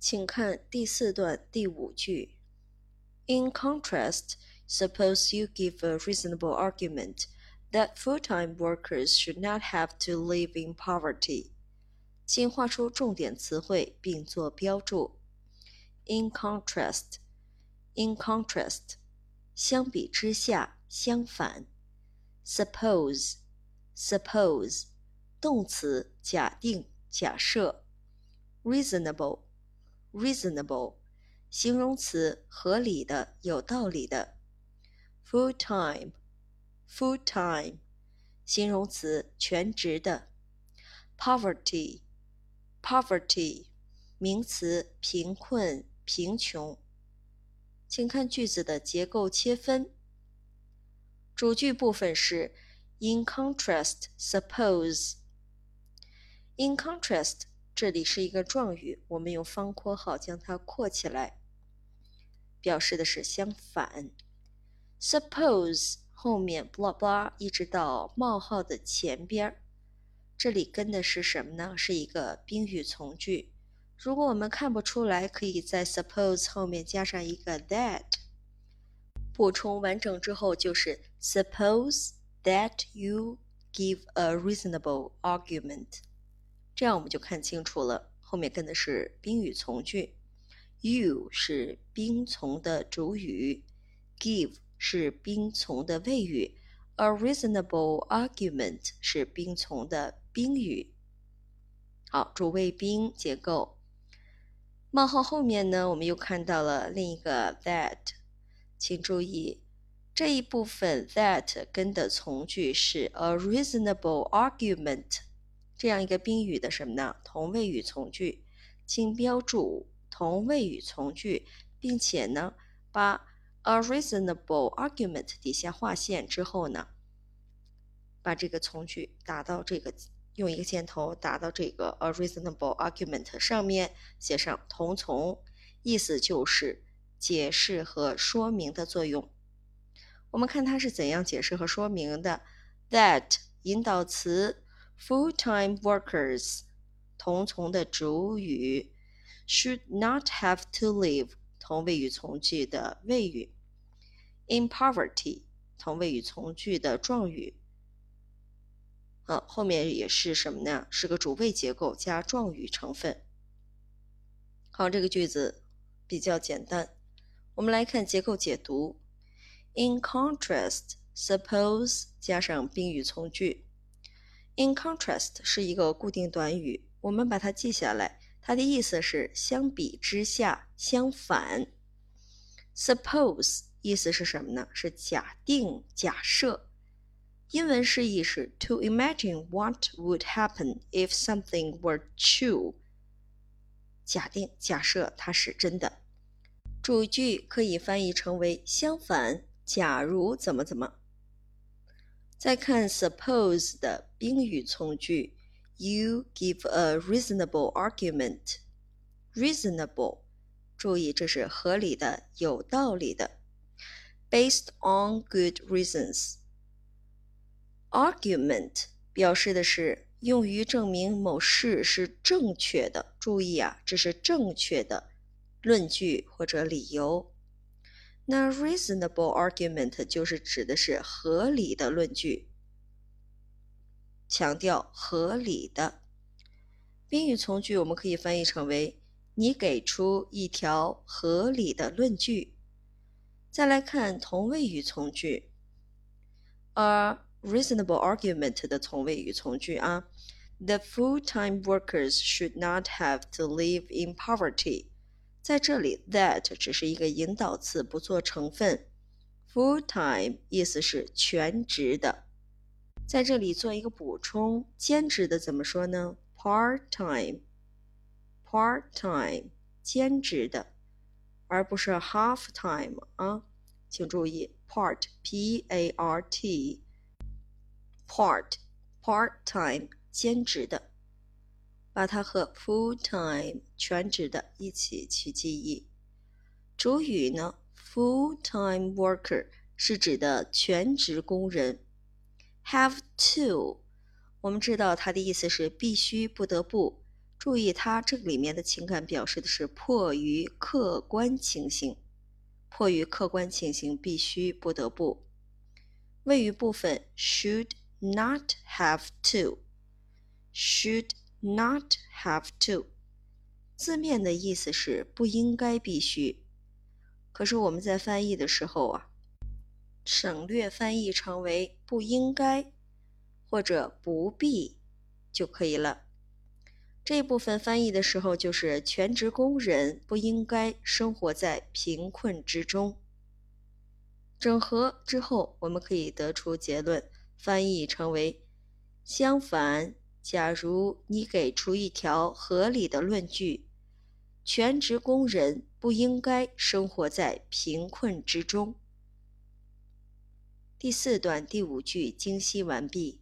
请看第四段第五句。In contrast, suppose you give a reasonable argument that full-time workers should not have to live in poverty. 请画出重点词汇并做标注。In contrast, in contrast，相比之下，相反。Suppose, suppose，动词，假定、假设。Reasonable。 reasonable，形容词，合理的，有道理的。full time，full time，形容词，全职的。poverty，poverty，名词，贫困、贫穷。请看句子的结构切分。主句部分是 in contrast suppose。in contrast 这里是一个状语，我们用方括号将它括起来，表示的是相反。Suppose 后面 blah blah 一直到冒号的前边这里跟的是什么呢？是一个宾语从句。如果我们看不出来，可以在 suppose 后面加上一个 that，补充完整之后就是 suppose that you give a reasonable argument。这样我们就看清楚了，后面跟的是宾语从句，you 是宾从的主语，give 是宾从的谓语，a reasonable argument 是宾从的宾语。好，主谓宾结构。冒号后面呢，我们又看到了另一个 that，请注意这一部分 that 跟的从句是 a reasonable argument。这样一个宾语的什么呢？同位语从句，请标注同位语从句，并且呢，把 a reasonable argument 底下划线之后呢，把这个从句打到这个，用一个箭头打到这个 a reasonable argument 上面，写上同从，意思就是解释和说明的作用。我们看它是怎样解释和说明的？That 引导词。Full-time workers 同从的主语 should not have to live 同谓语从句的谓语 in poverty 同谓语从句的状语。啊，后面也是什么呢？是个主谓结构加状语成分。好，这个句子比较简单。我们来看结构解读。In contrast, suppose 加上宾语从句。In contrast 是一个固定短语，我们把它记下来。它的意思是相比之下，相反。Suppose 意思是什么呢？是假定、假设。英文释义是 to imagine what would happen if something were true。假定、假设它是真的。主句可以翻译成为相反，假如怎么怎么。再看 suppose 的宾语从句，You give a reasonable argument。reasonable，注意这是合理的、有道理的。Based on good reasons。argument 表示的是用于证明某事是正确的。注意啊，这是正确的论据或者理由。那 reasonable argument 就是指的是合理的论据，强调合理的宾语从句，我们可以翻译成为你给出一条合理的论据。再来看同位语从句，a reasonable argument 的同位语从句啊，the full-time workers should not have to live in poverty。在这里，that 只是一个引导词，不做成分。Full time 意思是全职的，在这里做一个补充，兼职的怎么说呢？Part time，part time 兼职的，而不是 half time 啊，请注意，part p a r t，part part time 兼职的。把它和 full time 全职的一起去记忆。主语呢，full time worker 是指的全职工人。have to，我们知道它的意思是必须、不得不。注意，它这个里面的情感表示的是迫于客观情形，迫于客观情形必须不得不。谓语部分 should not have to，should not have to，字面的意思是不应该必须，可是我们在翻译的时候啊，省略翻译成为不应该或者不必就可以了。这部分翻译的时候，就是全职工人不应该生活在贫困之中。整合之后，我们可以得出结论，翻译成为：相反，假如你给出一条合理的论据，全职工人不应该生活在贫困之中。第四段第五句精析完毕。